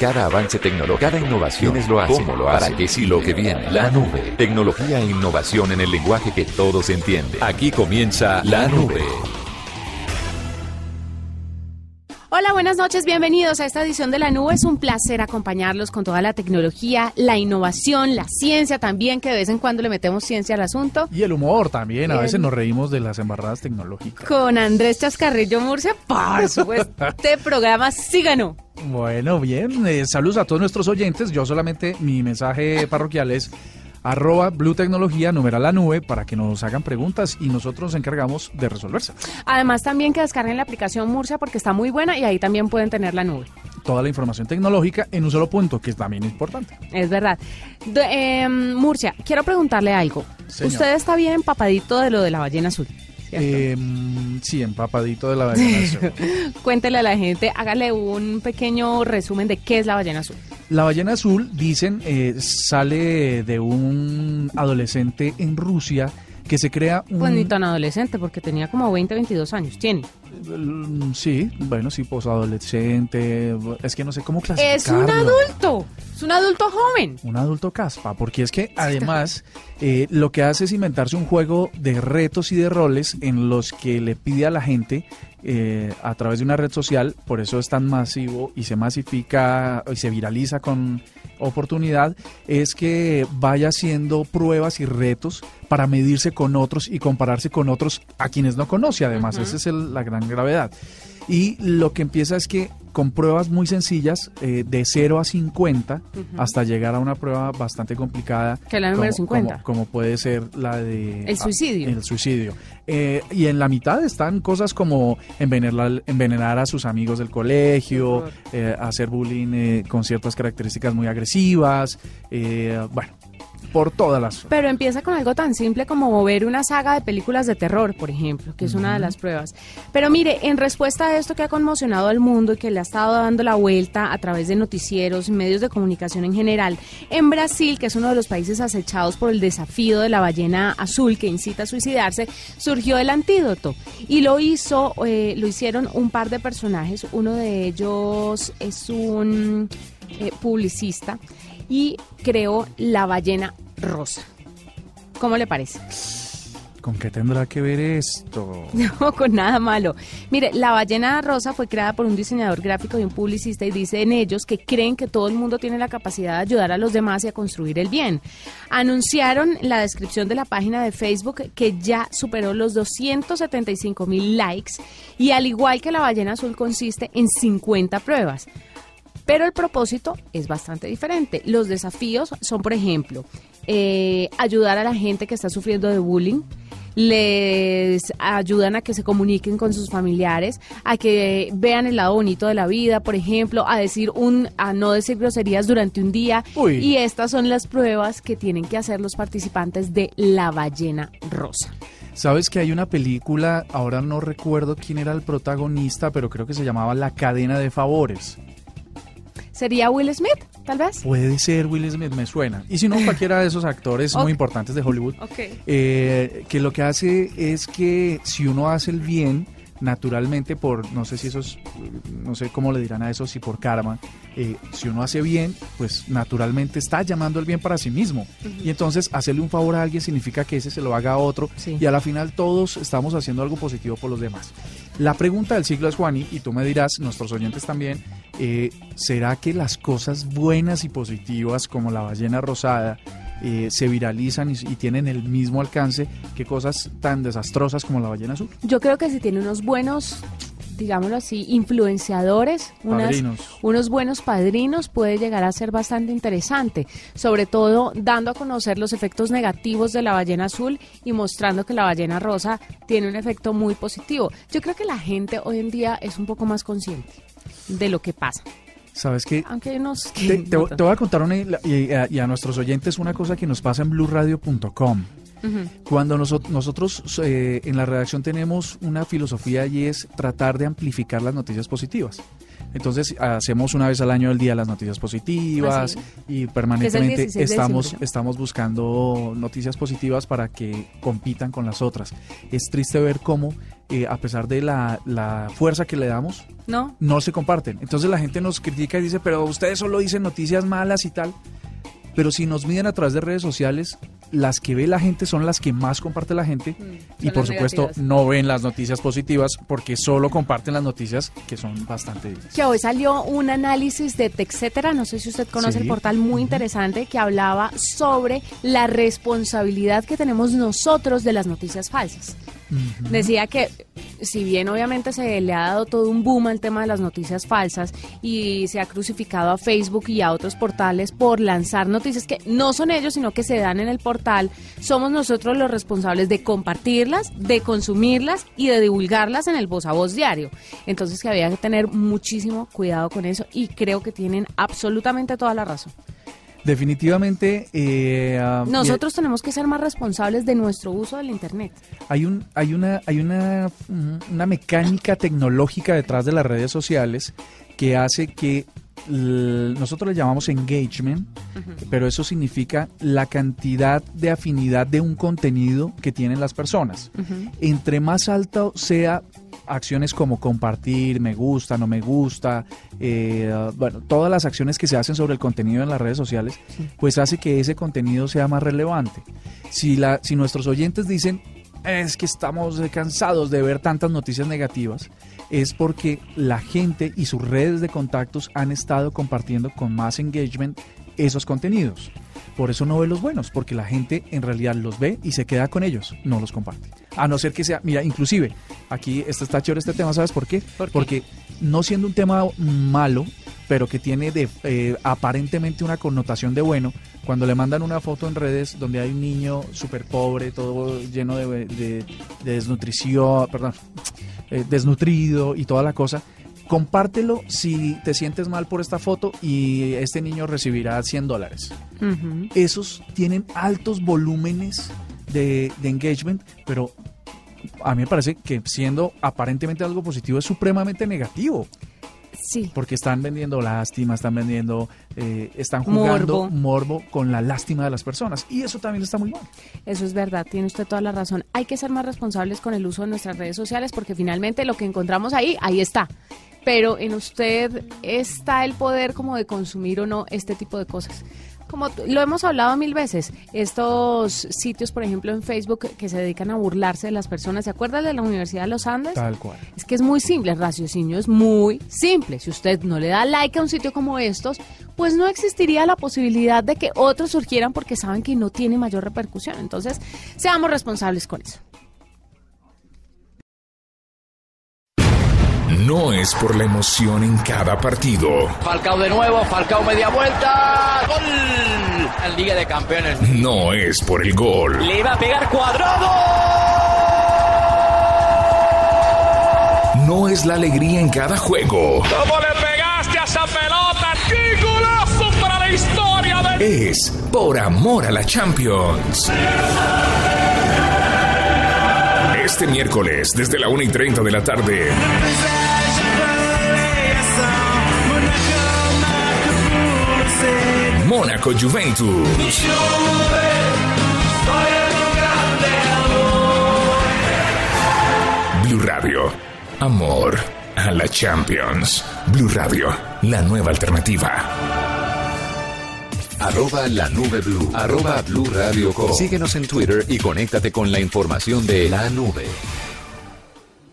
Cada avance tecnológico, cada innovación es lo hace, cómo lo hace, para qué sí lo que viene. La nube. Tecnología e innovación en el lenguaje que todos entienden. Aquí comienza La Nube. Hola, buenas noches, bienvenidos a esta edición de La Nube. Es un placer acompañarlos con toda la tecnología, la innovación, la ciencia también, que de vez en cuando le metemos ciencia al asunto. Y el humor también, a veces nos reímos de las embarradas tecnológicas. Con Andrés Chascarrillo Murcia, por supuesto, este programa sí ganó. Bueno, bien, eh, saludos a todos nuestros oyentes. Yo solamente, mi mensaje parroquial es arroba Blue Tecnología, numeral la nube, para que nos hagan preguntas y nosotros nos encargamos de resolverse. Además, también que descarguen la aplicación Murcia porque está muy buena y ahí también pueden tener la nube. Toda la información tecnológica en un solo punto, que es también importante. Es verdad. Em, Murcia, quiero preguntarle algo. ¿Usted está bien empapadito de lo de la ballena azul? Eh, sí, empapadito de la ballena azul. Cuéntele a la gente, hágale un pequeño resumen de qué es la ballena azul. La ballena azul, dicen, eh, sale de un adolescente en Rusia que se crea un... Pues ni tan adolescente, porque tenía como 20, 22 años. ¿Tiene? Mm, sí, bueno, sí, posadolescente. Es que no sé cómo clasificarlo. Es un adulto. Es un adulto joven. Un adulto caspa, porque es que además eh, lo que hace es inventarse un juego de retos y de roles en los que le pide a la gente eh, a través de una red social, por eso es tan masivo y se masifica y se viraliza con oportunidad, es que vaya haciendo pruebas y retos para medirse con otros y compararse con otros a quienes no conoce. Además, esa es la gran gravedad. Y lo que empieza es que con pruebas muy sencillas, eh, de 0 a 50, hasta llegar a una prueba bastante complicada. Que la número 50. Como, puede ser la de... El suicidio. el suicidio. Eh, y en la mitad están cosas como envenenar, envenenar a sus amigos del colegio, eh, hacer bullying con ciertas características muy agresivas. bueno, por todas las... Pero empieza con algo tan simple como ver una saga de películas de terror, por ejemplo, que es una de las pruebas. Pero mire, en respuesta a esto que ha conmocionado al mundo y que le ha estado dando la vuelta a través de noticieros y medios de comunicación en general, en Brasil, que es uno de los países acechados por el desafío de la ballena azul que incita a suicidarse, surgió el antídoto. Y lo hizo, eh, lo hicieron un par de personajes. Uno de ellos es un eh, publicista y creó la ballena rosa. ¿Cómo le parece? ¿Con qué tendrá que ver esto? No, con nada malo. Mire, la ballena rosa fue creada por un diseñador gráfico y un publicista y dice en ellos que creen que todo el mundo tiene la capacidad de ayudar a los demás y a construir el bien. Anunciaron la descripción de la página de Facebook que ya superó los 275 mil likes y al igual que la ballena azul consiste en 50 pruebas. Pero el propósito es bastante diferente. Los desafíos son, por ejemplo, eh, ayudar a la gente que está sufriendo de bullying, les ayudan a que se comuniquen con sus familiares, a que vean el lado bonito de la vida, por ejemplo, a decir un, a no decir groserías durante un día. Y estas son las pruebas que tienen que hacer los participantes de La Ballena Rosa. Sabes que hay una película, ahora no recuerdo quién era el protagonista, pero creo que se llamaba La cadena de favores. ¿Sería Will Smith, tal vez? Puede ser Will Smith, me suena. Y si no, cualquiera de esos actores muy importantes de Hollywood, eh, que lo que hace es que si uno hace el bien, naturalmente por, no sé si eso es, no sé cómo le dirán a eso, si por karma, eh, si uno hace bien, pues naturalmente está llamando el bien para sí mismo. Y entonces hacerle un favor a alguien significa que ese se lo haga a otro y a la final todos estamos haciendo algo positivo por los demás. La pregunta del siglo es, Juani, y tú me dirás, nuestros oyentes también, eh, ¿será que las cosas buenas y positivas como la ballena rosada, eh, se viralizan y, tienen el mismo alcance que cosas tan desastrosas como la ballena azul. Yo creo que si tiene unos buenos digámoslo así, influenciadores, unos buenos padrinos, puede llegar a ser bastante interesante, sobre todo dando a conocer los efectos negativos de la ballena azul y mostrando que la ballena rosa tiene un efecto muy positivo. Yo creo que la gente hoy en día es un poco más consciente de lo que pasa. Sabes que Aunque nos, te, voy a contar una, y, a, nuestros oyentes una cosa que nos pasa en blueradio.com. Cuando nosotros eh, en la redacción tenemos una filosofía y es tratar de amplificar las noticias positivas. Entonces hacemos una vez al año el Día de las Noticias Positivas y permanentemente estamos, estamos buscando noticias positivas para que compitan con las otras. Es triste ver cómo, eh, a pesar de la, la, fuerza que le damos, no. no se comparten. Entonces la gente nos critica y dice, pero ustedes solo dicen noticias malas y tal. Pero si nos miden a través de redes sociales, las que ve la gente son las que más comparte la gente mm, y por supuesto no ven las noticias positivas porque solo comparten las noticias que son bastante Que hoy salió un análisis de Texetera, no sé si usted conoce el portal muy interesante que hablaba sobre la responsabilidad que tenemos nosotros de las noticias falsas. Decía que si bien obviamente se le ha dado todo un boom al tema de las noticias falsas y se ha crucificado a Facebook y a otros portales por lanzar noticias que no son ellos, sino que se dan en el portal, somos nosotros los responsables de compartirlas, de consumirlas y de divulgarlas en el voz a voz diario. Entonces que había que tener muchísimo cuidado con eso y creo que tienen absolutamente toda la razón. Definitivamente. Eh, ah, Nosotros tenemos que ser más responsables de nuestro uso del Internet. Hay, un, hay, una, hay una, una mecánica tecnológica detrás de las redes sociales que hace que nosotros le llamamos engagement, pero eso significa la cantidad de afinidad de un contenido que tienen las personas. Entre más alto sea acciones como compartir, me gusta, no me gusta, eh, bueno, todas las acciones que se hacen sobre el contenido en las redes sociales, pues hace que ese contenido sea más relevante. Si, la, si nuestros oyentes dicen, es que estamos cansados de ver tantas noticias negativas, es porque la gente y sus redes de contactos han estado compartiendo con más engagement esos contenidos. Por eso no ve los buenos, porque la gente en realidad los ve y se queda con ellos, no los comparte. A no ser que sea, mira, inclusive, aquí está, está chévere este tema, ¿sabes por qué? Porque no siendo un tema malo, pero que tiene de, eh, aparentemente una connotación de bueno, cuando le mandan una foto en redes donde hay un niño súper pobre, todo lleno de, desnutrición, perdón, eh, desnutrido y toda la cosa, compártelo si te sientes mal por esta foto y este niño recibirá 100 dólares. Esos tienen altos volúmenes de, engagement, pero a mí me parece que siendo aparentemente algo positivo es supremamente negativo. Sí. Porque están vendiendo lástima, están vendiendo, eh, están jugando morbo. con la lástima de las personas. Y eso también está muy mal. Eso es verdad, tiene usted toda la razón. Hay que ser más responsables con el uso de nuestras redes sociales porque finalmente lo que encontramos ahí, ahí está pero en usted está el poder como de consumir o no este tipo de cosas. Como lo hemos hablado mil veces, estos sitios, por ejemplo, en Facebook que se dedican a burlarse de las personas, ¿se acuerda de la Universidad de los Andes? Tal cual. Es que es muy simple, el raciocinio es muy simple. Si usted no le da like a un sitio como estos, pues no existiría la posibilidad de que otros surgieran porque saben que no tiene mayor repercusión. Entonces, seamos responsables con eso. No es por la emoción en cada partido. Falcao de nuevo, Falcao media vuelta. ¡Gol! En Liga de Campeones. No es por el gol. Le va a pegar cuadrado. No es la alegría en cada juego. ¿Cómo le pegaste a esa pelota? ¡Qué golazo para la historia! De... Es por amor a la Champions. Este miércoles, desde la 1 y 30 de la tarde. Mónaco Juventus. Blue Radio. Amor a la Champions. Blue Radio, la nueva alternativa. Arroba la nube blue. Arroba blue radio Síguenos en Twitter y conéctate con la información de la nube.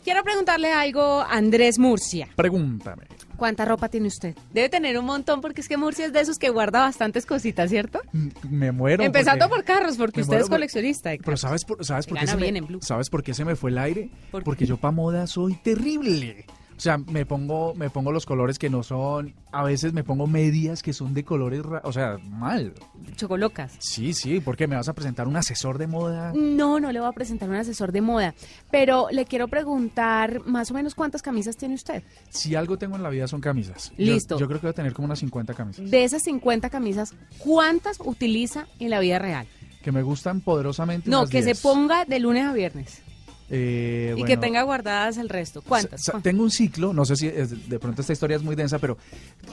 Quiero preguntarle algo a Andrés Murcia. Pregúntame. ¿Cuánta ropa tiene usted? Debe tener un montón porque es que Murcia es de esos que guarda bastantes cositas, ¿cierto? Mm, me muero. Empezando por carros, porque usted es coleccionista. pero ¿sabes por, ¿sabes por qué se me, ¿sabes por qué se me fue el aire? porque yo para moda soy terrible. O sea, me pongo, me pongo los colores que no son. A veces me pongo medias que son de colores, o sea, mal. Chocolocas. Sí, sí, porque me vas a presentar un asesor de moda. No, no le voy a presentar un asesor de moda. Pero le quiero preguntar más o menos cuántas camisas tiene usted. Si algo tengo en la vida son camisas. Listo. Yo, creo que voy a tener como unas 50 camisas. De esas 50 camisas, ¿cuántas utiliza en la vida real? Que me gustan poderosamente. No, que se ponga de lunes a viernes. Eh, y que tenga guardadas el resto. ¿Cuántas? Tengo un ciclo, no sé si de pronto esta historia es muy densa, pero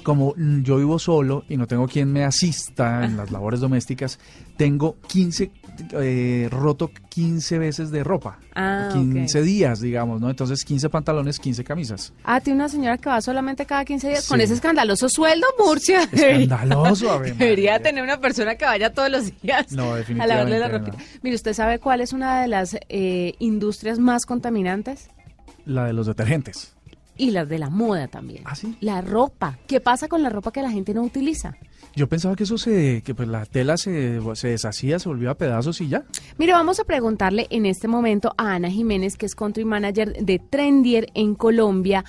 como yo vivo solo y no tengo quien me asista en las labores domésticas, tengo 15, eh, roto 15 veces de ropa. Ah, 15 días, digamos, ¿no? Entonces 15 pantalones, 15 camisas. Ah, tiene una señora que va solamente cada 15 días con ese escandaloso sueldo, Murcia. Escandaloso, a ver. Debería tener una persona que vaya todos los días no, a lavarle la ropa. Mire, ¿usted sabe cuál es una de las eh, industrias más contaminantes? La de los detergentes. Y las de la moda también. ¿Ah, sí? La ropa. ¿Qué pasa con la ropa que la gente no utiliza? Yo pensaba que eso se, que pues la tela se, se deshacía, se volvió a pedazos y ya. Mire, vamos a preguntarle en este momento a Ana Jiménez, que es country manager de Trendier en Colombia,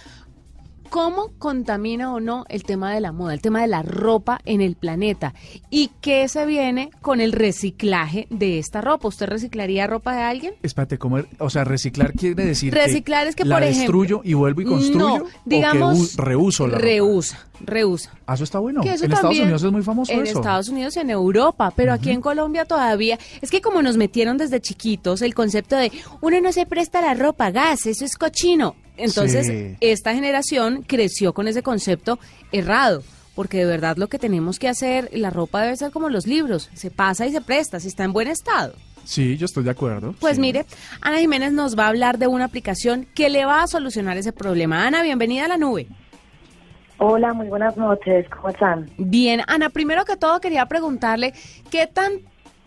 cómo contamina o no el tema de la moda, el tema de la ropa en el planeta y qué se viene con el reciclaje de esta ropa. ¿Usted reciclaría ropa de alguien? Espérate, ¿cómo, o sea, reciclar quiere decir reciclar es que la por destruyo y vuelvo y construyo no, digamos, o que reuso la reusa, reusa. Ah, eso está bueno. en Estados Unidos es muy famoso en eso. En Estados Unidos, en Europa, pero aquí en Colombia todavía es que como nos metieron desde chiquitos el concepto de uno no se presta la ropa, gas, eso es cochino. Entonces, esta generación creció con ese concepto errado, porque de verdad lo que tenemos que hacer, la ropa debe ser como los libros, se pasa y se presta, si está en buen estado. Sí, yo estoy de acuerdo. Pues mire, Ana Jiménez nos va a hablar de una aplicación que le va a solucionar ese problema. Ana, bienvenida a la nube. Hola, muy buenas noches, ¿cómo están? Bien, Ana, primero que todo quería preguntarle qué tan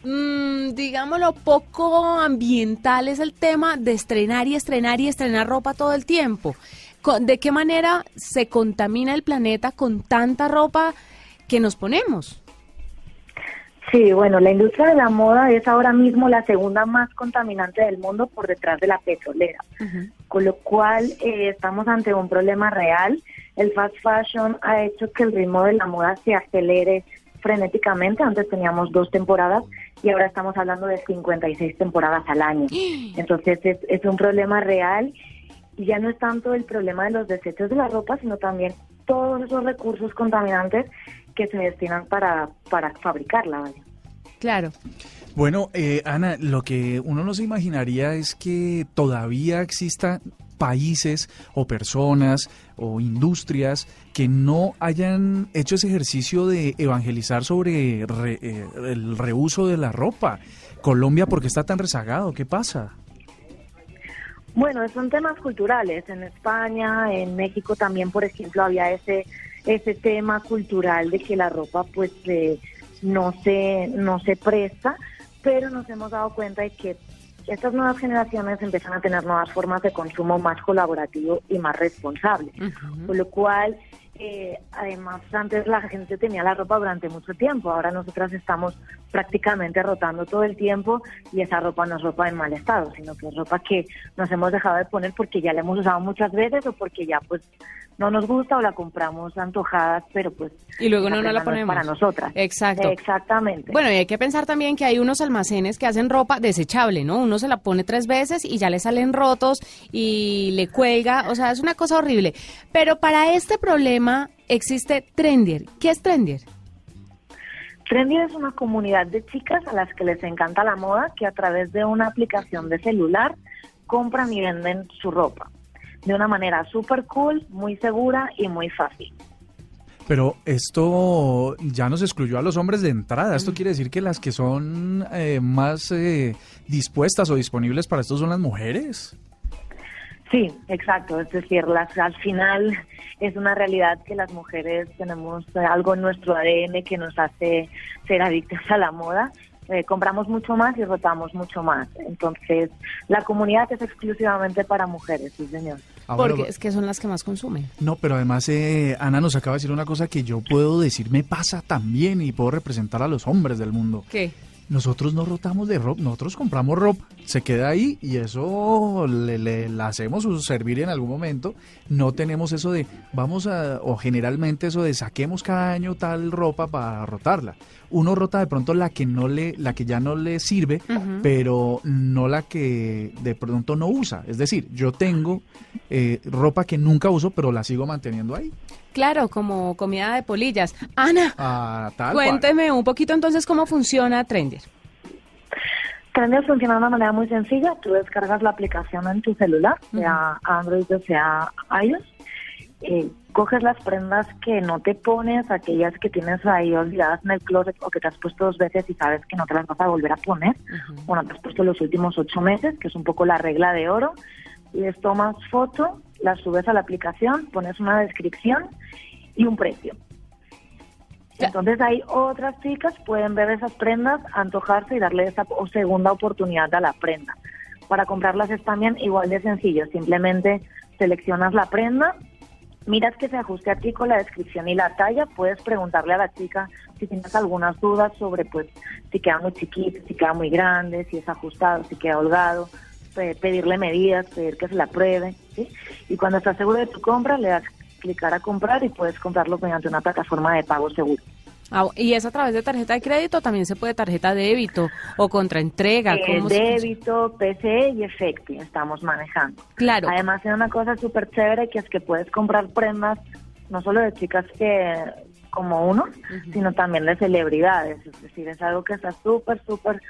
mmm, digámoslo, poco ambiental es el tema de estrenar y estrenar y estrenar ropa todo el tiempo. ¿De qué manera se contamina el planeta con tanta ropa que nos ponemos? Sí, bueno, la industria de la moda es ahora mismo la segunda más contaminante del mundo por detrás de la petrolera, con lo cual eh, estamos ante un problema real. El fast fashion ha hecho que el ritmo de la moda se acelere frenéticamente. Antes teníamos dos temporadas y ahora estamos hablando de 56 temporadas al año. Entonces es, es un problema real y ya no es tanto el problema de los desechos de la ropa, sino también todos esos recursos contaminantes que se destinan para, para fabricarla. Claro. Bueno, eh, Ana, lo que uno no se imaginaría es que todavía exista países o personas o industrias que no hayan hecho ese ejercicio de evangelizar sobre eh, el reuso de la ropa. Colombia, ¿por qué está tan rezagado? ¿Qué pasa? Bueno, son temas culturales. En España, en México también, por ejemplo, había ese ese tema cultural de que la ropa pues eh, no se no se presta, pero nos hemos dado cuenta de que estas nuevas generaciones empiezan a tener nuevas formas de consumo más colaborativo y más responsable, por lo cual eh, además antes la gente tenía la ropa durante mucho tiempo, ahora nosotras estamos prácticamente rotando todo el tiempo y esa ropa no es ropa en mal estado, sino que es ropa que nos hemos dejado de poner porque ya la hemos usado muchas veces o porque ya pues no nos gusta o la compramos antojadas, pero pues... Y luego no, no la ponemos. para nosotras. Exacto. Exactamente. Bueno, y hay que pensar también que hay unos almacenes que hacen ropa desechable, ¿no? Uno se la pone tres veces y ya le salen rotos y le cuelga, o sea, es una cosa horrible. Pero para este problema existe Trendier. ¿Qué es Trendier? Trendier es una comunidad de chicas a las que les encanta la moda que a través de una aplicación de celular compran y venden su ropa de una manera súper cool, muy segura y muy fácil. Pero esto ya nos excluyó a los hombres de entrada. Esto quiere decir que las que son eh, más eh, dispuestas o disponibles para esto son las mujeres. Sí, exacto. Es decir, las, al final es una realidad que las mujeres tenemos algo en nuestro ADN que nos hace ser adictas a la moda eh, compramos mucho más y rotamos mucho más. Entonces, la comunidad es exclusivamente para mujeres, sí, señor. Ah, Porque es que son las que más consumen. No, pero además eh, Ana nos acaba de decir una cosa que yo puedo decir me pasa también y puedo representar a los hombres del mundo. ¿Qué? Nosotros no rotamos de ropa, nosotros compramos ropa, se queda ahí y eso le, la hacemos servir en algún momento. No tenemos eso de, vamos a, o generalmente eso de saquemos cada año tal ropa para rotarla. Uno rota de pronto la que no le, la que ya no le sirve, pero no la que de pronto no usa. Es decir, yo tengo eh, ropa que nunca uso, pero la sigo manteniendo ahí. Claro, como comida de polillas. Ana, ah, cuénteme un poquito entonces cómo funciona Trender. Trendier funciona de una manera muy sencilla. Tú descargas la aplicación en tu celular, sea Android o sea iOS. Eh, coges las prendas que no te pones, aquellas que tienes ahí olvidadas en el closet o que te has puesto dos veces y sabes que no te las vas a volver a poner. Bueno, te has puesto los últimos ocho meses, que es un poco la regla de oro. Les tomas foto, las subes a la aplicación, pones una descripción y un precio. Entonces ahí otras chicas pueden ver esas prendas, antojarse y darle esa segunda oportunidad a la prenda. Para comprarlas es también igual de sencillo, simplemente seleccionas la prenda, miras que se ajuste a ti con la descripción y la talla, puedes preguntarle a la chica si tienes algunas dudas sobre pues si queda muy chiquito, si queda muy grande, si es ajustado, si queda holgado, pedirle medidas, pedir que se la pruebe, Y cuando estás seguro de tu compra, le das clicar a comprar y puedes comprarlo mediante una plataforma de pago seguro. Ah, ¿Y es a través de tarjeta de crédito también se puede tarjeta de débito o contraentrega? Eh, débito, PCE y efecto estamos manejando. Claro. Además, hay una cosa súper chévere que es que puedes comprar prendas no solo de chicas que como uno, sino también de celebridades. Es decir, es algo que está súper, súper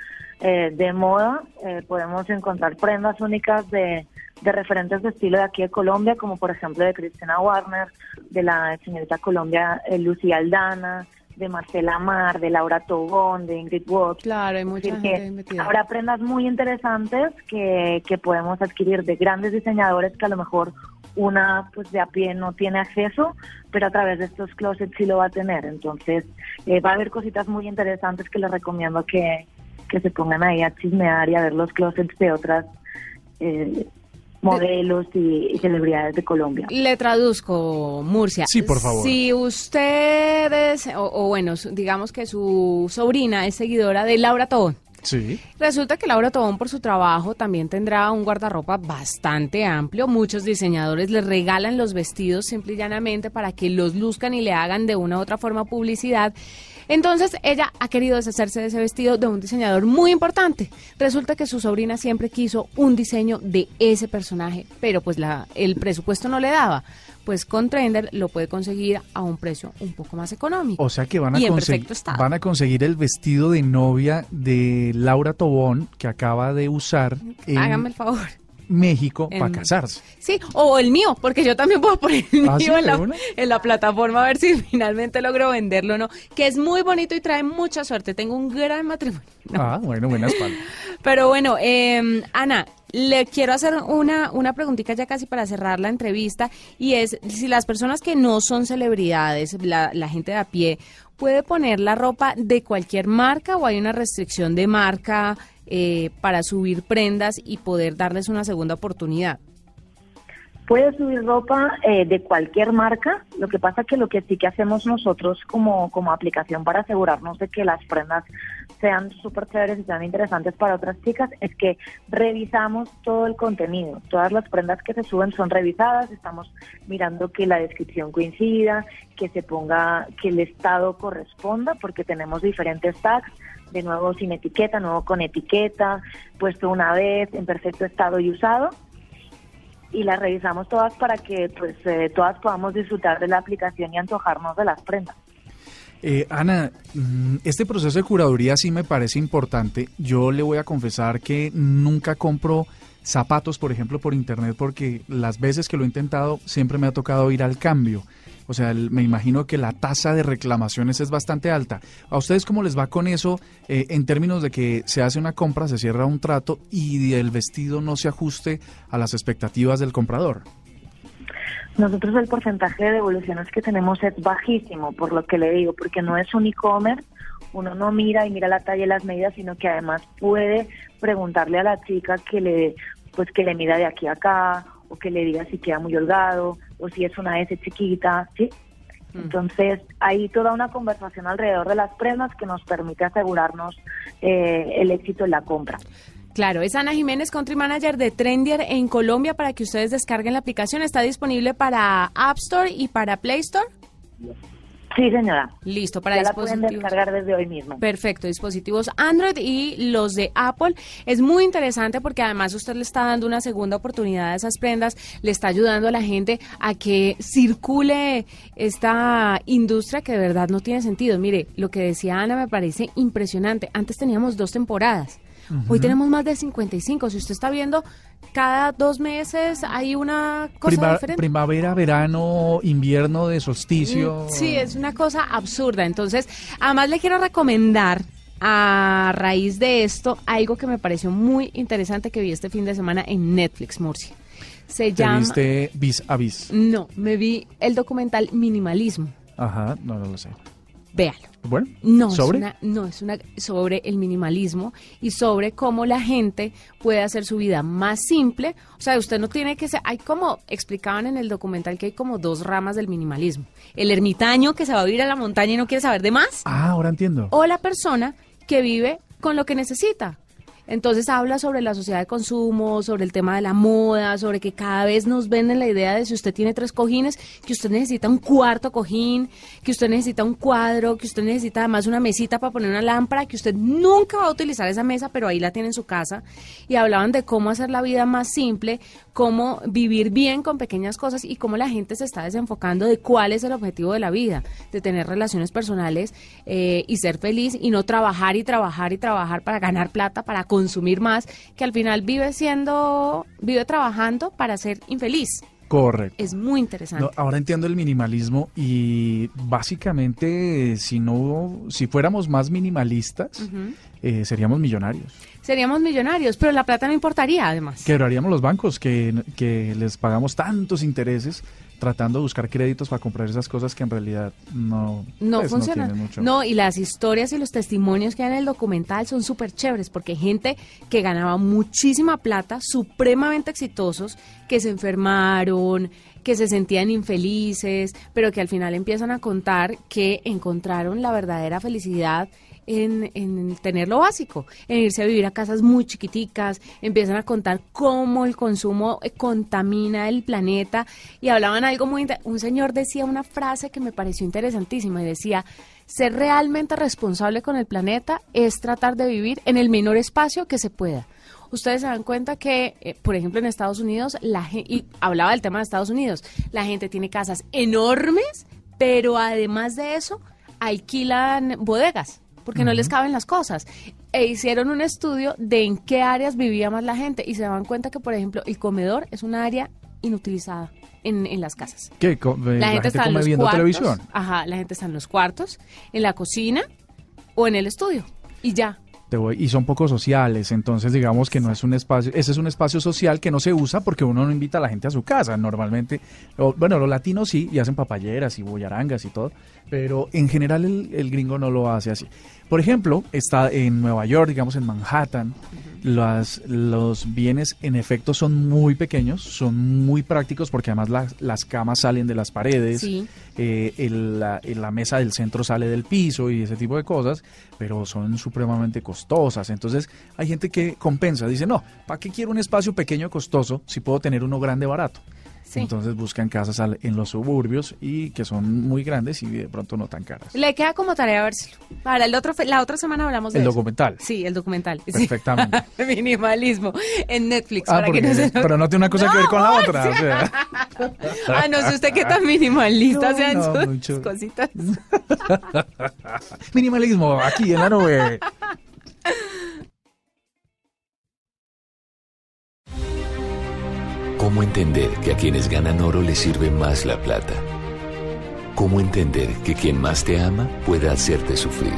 eh, de moda. Eh, podemos encontrar prendas únicas de de referentes de estilo de aquí de Colombia, como por ejemplo de Cristina Warner, de la señorita Colombia eh, Lucía Aldana, de Marcela Mar, de Laura Tobón, de Ingrid Watts. Claro, hay mucha gente Habrá prendas muy interesantes que, que podemos adquirir de grandes diseñadores que a lo mejor una pues de a pie no tiene acceso, pero a través de estos closets sí lo va a tener. Entonces eh, va a haber cositas muy interesantes que les recomiendo que, que se pongan ahí a chismear y a ver los closets de otras eh, modelos y, celebridades de Colombia. Le traduzco, Murcia. Sí, por favor. Si ustedes, o, bueno, digamos que su sobrina es seguidora de Laura Tobón. Sí. Resulta que Laura Tobón por su trabajo también tendrá un guardarropa bastante amplio. Muchos diseñadores le regalan los vestidos simple y llanamente para que los luzcan y le hagan de una u otra forma publicidad. Entonces ella ha querido deshacerse de ese vestido de un diseñador muy importante. Resulta que su sobrina siempre quiso un diseño de ese personaje, pero pues la, el presupuesto no le daba. Pues con Trender lo puede conseguir a un precio un poco más económico. O sea que van a, van a conseguir el vestido de novia de Laura Tobón que acaba de usar. Hágame el favor México para casarse. Sí, o el mío, porque yo también puedo poner el ¿Ah, mío en, la, plataforma a ver si finalmente logro venderlo o no, que es muy bonito y trae mucha suerte. Tengo un gran matrimonio. Ah, bueno, buena espalda. Pero bueno, eh, Ana, le quiero hacer una, una preguntita ya casi para cerrar la entrevista y es si las personas que no son celebridades, la, la gente de a pie, puede poner la ropa de cualquier marca o hay una restricción de marca eh, para subir prendas y poder darles una segunda oportunidad? Puede subir ropa eh, de cualquier marca, lo que pasa que lo que sí que hacemos nosotros como, como aplicación para asegurarnos de que las prendas sean súper chéveres y sean interesantes para otras chicas es que revisamos todo el contenido. Todas las prendas que se suben son revisadas, estamos mirando que la descripción coincida, que se ponga, que el estado corresponda, porque tenemos diferentes tags de nuevo sin etiqueta, nuevo con etiqueta, puesto una vez en perfecto estado y usado. Y las revisamos todas para que pues eh, todas podamos disfrutar de la aplicación y antojarnos de las prendas. Eh, Ana, mm, este proceso de curaduría sí me parece importante. Yo le voy a confesar que nunca compro zapatos, por ejemplo, por internet, porque las veces que lo he intentado siempre me ha tocado ir al cambio. O sea, me imagino que la tasa de reclamaciones es bastante alta. ¿A ustedes cómo les va con eso eh, en términos de que se hace una compra, se cierra un trato y el vestido no se ajuste a las expectativas del comprador? Nosotros el porcentaje de devoluciones que tenemos es bajísimo, por lo que le digo, porque no es un e-commerce, uno no mira y mira la talla y las medidas, sino que además puede preguntarle a la chica que le pues que le mida de aquí a acá o que le diga si queda muy holgado o si es una S chiquita, ¿sí? Mm. Entonces, hay toda una conversación alrededor de las prendas que nos permite asegurarnos eh, el éxito en la compra. Claro, es Ana Jiménez, Country Manager de Trendier en Colombia para que ustedes descarguen la aplicación. ¿Está disponible para App Store y para Play Store? Sí, señora. Listo, para ya dispositivos. La pueden descargar desde hoy mismo. Perfecto, dispositivos Android y los de Apple. Es muy interesante porque además usted le está dando una segunda oportunidad a esas prendas, le está ayudando a la gente a que circule esta industria que de verdad no tiene sentido. Mire, lo que decía Ana me parece impresionante. Antes teníamos dos temporadas Hoy tenemos más de 55. Si usted está viendo, cada dos meses hay una cosa diferente. Primavera, verano, invierno de solsticio. Mm, sí, es una cosa absurda. Entonces, además le quiero recomendar a raíz de esto algo que me pareció muy interesante que vi este fin de semana en Netflix, Murcia. Se ¿Te llama... viste Vis a Vis? No, me vi el documental Minimalismo. Ajá, no, no lo sé. Véalo. Bueno, No, ¿sobre? Es una, no, es una sobre el minimalismo y sobre cómo la gente puede hacer su vida más simple. O sea, usted no tiene que ser, hay como explicaban en el documental que hay como dos ramas del minimalismo. El ermitaño que se va a vivir a la montaña y no quiere saber de más, Ah, ahora entiendo. o la persona que vive con lo que necesita. Entonces habla sobre la sociedad de consumo, sobre el tema de la moda, sobre que cada vez nos venden la idea de si usted tiene tres cojines, que usted necesita un cuarto cojín, que usted necesita un cuadro, que usted necesita además una mesita para poner una lámpara, que usted nunca va a utilizar esa mesa, pero ahí la tiene en su casa. Y hablaban de cómo hacer la vida más simple, cómo vivir bien con pequeñas cosas y cómo la gente se está desenfocando de cuál es el objetivo de la vida, de tener relaciones personales eh, y ser feliz y no trabajar y trabajar y trabajar para ganar plata, para consumir más, que al final vive siendo, vive trabajando para ser infeliz. Correcto. Es muy interesante. No, ahora entiendo el minimalismo y básicamente si no, si fuéramos más minimalistas, eh, seríamos millonarios. Seríamos millonarios, pero la plata no importaría además. Quebraríamos los bancos que, que les pagamos tantos intereses tratando de buscar créditos para comprar esas cosas que en realidad no, no pues, funcionan. mucho. No, y las historias y los testimonios que hay en el documental son súper chéveres, porque gente que ganaba muchísima plata, supremamente exitosos, que se enfermaron, que se sentían infelices, pero que al final empiezan a contar que encontraron la verdadera felicidad en, en, tener lo básico, en irse a vivir a casas muy chiquiticas, empiezan a contar cómo el consumo eh, contamina el planeta y hablaban algo muy... Un señor decía una frase que me pareció interesantísima y decía, ser realmente responsable con el planeta es tratar de vivir en el menor espacio que se pueda. Ustedes se dan cuenta que, eh, por ejemplo, en Estados Unidos, la y hablaba del tema de Estados Unidos, la gente tiene casas enormes, pero además de eso, alquilan bodegas porque no les caben las cosas. E hicieron un estudio de en qué áreas vivía más la gente y se daban cuenta que, por ejemplo, el comedor es una área inutilizada en, en las casas. ¿Qué? Eh, La, gente, está en come los viendo cuartos. televisión. Ajá, la gente está en los cuartos, en la cocina o en el estudio. Y ya. Te voy- y son poco sociales, entonces digamos que no es un espacio, ese es un espacio social que no se usa porque uno no invita a la gente a su casa, normalmente, o- bueno, los latinos sí, y hacen papayeras y boyarangas y todo, pero en general el, el gringo no lo hace así. Por ejemplo, está en Nueva York, digamos en Manhattan, las, los bienes en efecto son muy pequeños, son muy prácticos porque además las, las camas salen de las paredes, Sí. eh, el- la, la mesa del centro sale del piso y ese tipo de cosas, pero son supremamente costosas. Entonces hay gente que compensa, dice, no, ¿para qué quiero un espacio pequeño costoso si puedo tener uno grande barato? Sí. Entonces buscan casas al- en los suburbios y que son muy grandes y de pronto no tan caras. Le queda como tarea vérselo. Para el otro, la otra semana hablamos de El eso. documental. Sí, el documental. Sí. Perfectamente. Minimalismo en Netflix. Ah, para que porque- no se pero no tiene una cosa que ver con la No, otra. o sea. Ah, no sé usted qué tan minimalista No, sean no, sus mucho. cositas. Minimalismo aquí en la nube. ¿Cómo entender que a quienes ganan oro les sirve más la plata? ¿Cómo entender que quien más te ama puede hacerte sufrir?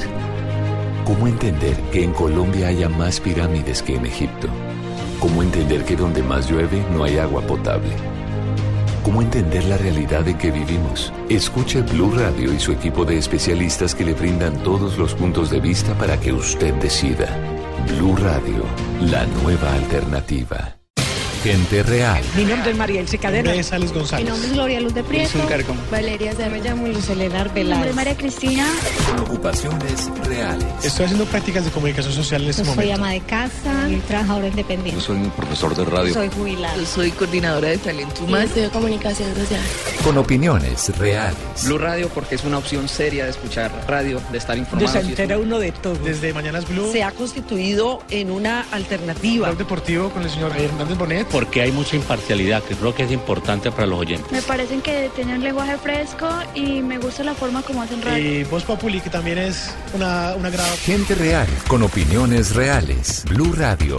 ¿Cómo entender que en Colombia haya más pirámides que en Egipto? ¿Cómo entender que donde más llueve no hay agua potable? ¿Cómo entender la realidad en que vivimos? Escuche Blue Radio y su equipo de especialistas que le brindan todos los puntos de vista para que usted decida. Blue Radio, la nueva alternativa. Gente real. Mi nombre es María Elsie Cadena. González Mi González. nombre es Gloria Luz de Prieto. Carcom. Valeria Me llamo Luz Elena Mi nombre Arbeláez. es María Cristina. Ocupaciones reales. Estoy haciendo prácticas de comunicación social en este Yo soy momento. ama de casa y trabajadora independiente. soy un profesor de radio. Soy jubilada. soy coordinadora de talento humano. de comunicación social. Con opiniones reales. Blue Radio porque es una opción seria de escuchar radio, de estar informado. se entera uno de todo. Desde Mañanas Blue, Se ha constituido en una alternativa. Blog Deportivo con el señor Hernández Bonet. Porque hay mucha imparcialidad, que creo que es importante para los oyentes. Me parecen que tienen un lenguaje fresco y me gusta la forma como hacen radio. Y Voz Populi, que también es una, una gran... Gente real, con opiniones reales. Blue Radio,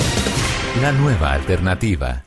la nueva alternativa.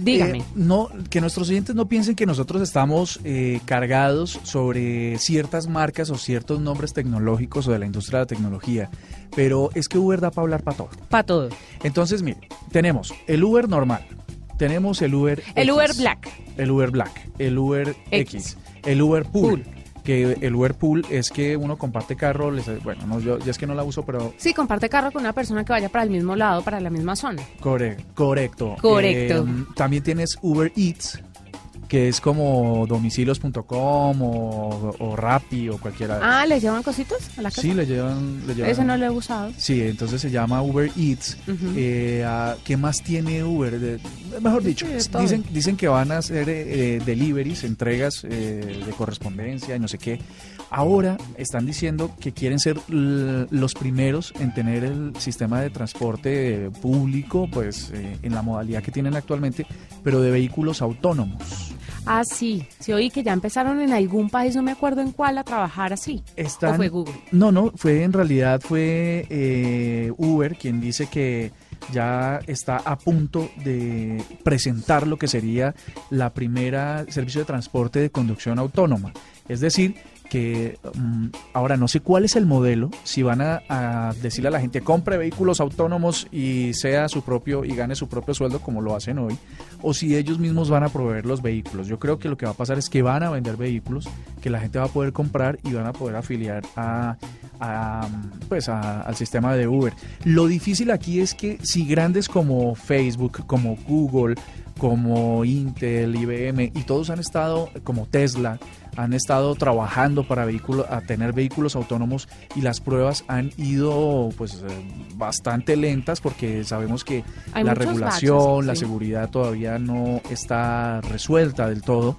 Dígame. Eh, no, que nuestros oyentes no piensen que nosotros estamos eh, cargados sobre ciertas marcas o ciertos nombres tecnológicos o de la industria de la tecnología, pero es que Uber da para hablar para todo. Para todo. Entonces, mire, tenemos el Uber normal, tenemos el Uber El X, Uber Black. el Uber Black, el Uber X, X. el Uber Pool. Que el Uber Pool es que uno comparte carro, les- bueno, no, yo, yo es que no la uso, pero Sí, comparte carro con una persona que vaya para el mismo lado, para la misma zona. Corre- correcto. Correcto. Eh, también tienes Uber Eats, que es como domicilios.com o, o Rappi o cualquiera. Ah, ¿le llevan cositos a la casa? sí, le llevan, le llevan- Ese no lo he usado. Sí, entonces se llama Uber Eats. Eh, ah, ¿Qué más tiene Uber? De- mejor dicho, Sí, dicen, dicen que van a hacer eh, deliveries, entregas eh, de correspondencia y no sé qué. Ahora están diciendo que quieren ser los primeros en tener el sistema de transporte público, pues eh, en la modalidad que tienen actualmente, pero de vehículos autónomos. Ah, sí. Sí, oí que ya empezaron en algún país, no me acuerdo en cuál, a trabajar así. Están- ¿O fue Google? No, no, fue en realidad fue eh, Uber quien dice que ya está a punto de presentar lo que sería la primera servicio de transporte de conducción autónoma. Es decir, que mm, ahora no sé cuál es el modelo, si van a, decirle a la gente compre vehículos autónomos y sea su propio y gane su propio sueldo como lo hacen hoy, o si ellos mismos van a proveer los vehículos. Yo creo que lo que va a pasar es que van a vender vehículos que la gente va a poder comprar y van a poder afiliar a, pues al sistema de Uber. Lo difícil aquí es que si grandes como Facebook, como Google, como Intel, IBM y todos han estado como Tesla han estado trabajando para vehículos a tener vehículos autónomos y las pruebas han ido pues eh, bastante lentas porque sabemos que Hay la regulación, baches, la seguridad todavía no está resuelta del todo.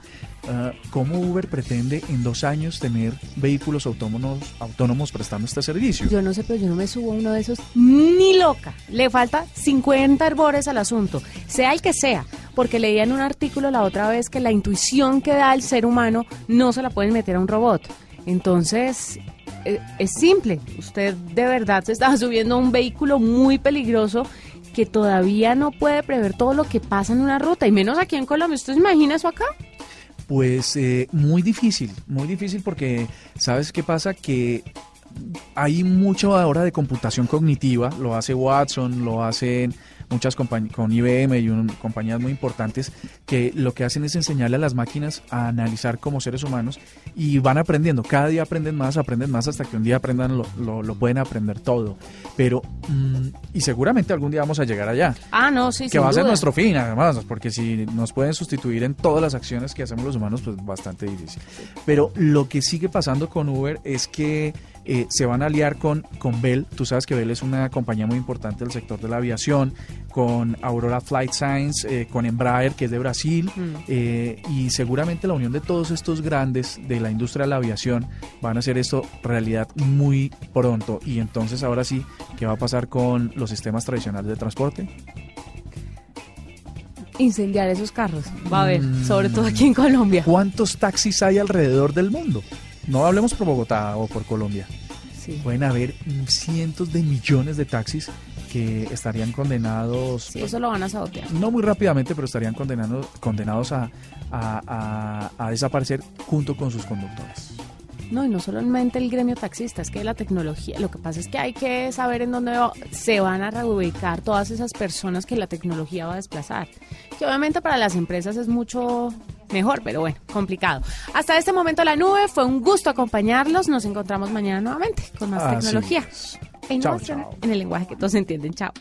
Ah, ¿Cómo Uber pretende en dos años tener vehículos autónomos, autónomos prestando este servicio? Yo no sé, pero yo no me subo a uno de esos ni loca. Le falta 50 herbores al asunto, sea el que sea, porque leía en un artículo la otra vez que la intuición que da el ser humano no se la pueden meter a un robot. Entonces, eh, es simple. Usted de verdad se está subiendo a un vehículo muy peligroso que todavía no puede prever todo lo que pasa en una ruta, y menos aquí en Colombia. ¿Usted imagina eso acá? Pues eh, muy difícil, muy difícil porque, ¿sabes qué pasa? Que hay mucho ahora de computación cognitiva, lo hace Watson, lo hacen muchas compañías con IBM y un- compañías muy importantes que lo que hacen es enseñarle a las máquinas a analizar como seres humanos y van aprendiendo, cada día aprenden más, aprenden más hasta que un día aprendan lo, lo- lo pueden aprender todo, pero mm, y seguramente algún día vamos a llegar allá. Ah, no, sí, que sin va a ser nuestro fin, además, porque si nos pueden sustituir en todas las acciones que hacemos los humanos, pues bastante difícil. Pero lo que sigue pasando con Uber es que eh, se van a aliar con, con Bell. Tú sabes que Bell es una compañía muy importante del sector de la aviación, con Aurora Flight Science, eh, con Embraer, que es de Brasil, Mm. eh, y seguramente la unión de todos estos grandes de la industria de la aviación van a hacer esto realidad muy pronto. Y entonces ahora sí, ¿qué va a pasar con los sistemas tradicionales de transporte? Incendiar esos carros. Va a haber, Mm. sobre todo aquí en Colombia. ¿Cuántos taxis hay alrededor del mundo? No hablemos por Bogotá o por Colombia. Sí. Pueden haber cientos de millones de taxis que estarían condenados, Sí, eso lo van a sabotear. no muy rápidamente, pero estarían condenados, condenados a, a- a- a desaparecer junto con sus conductores. No, y no solamente el gremio taxista, es que la tecnología, lo que pasa es que hay que saber en dónde va- se van a reubicar todas esas personas que la tecnología va a desplazar. Que obviamente para las empresas es mucho mejor, pero bueno, complicado. Hasta este momento la nube, fue un gusto acompañarlos, nos encontramos mañana nuevamente con más Así tecnología. es. E Chao, innovación chao. en el lenguaje que todos entienden. Chao.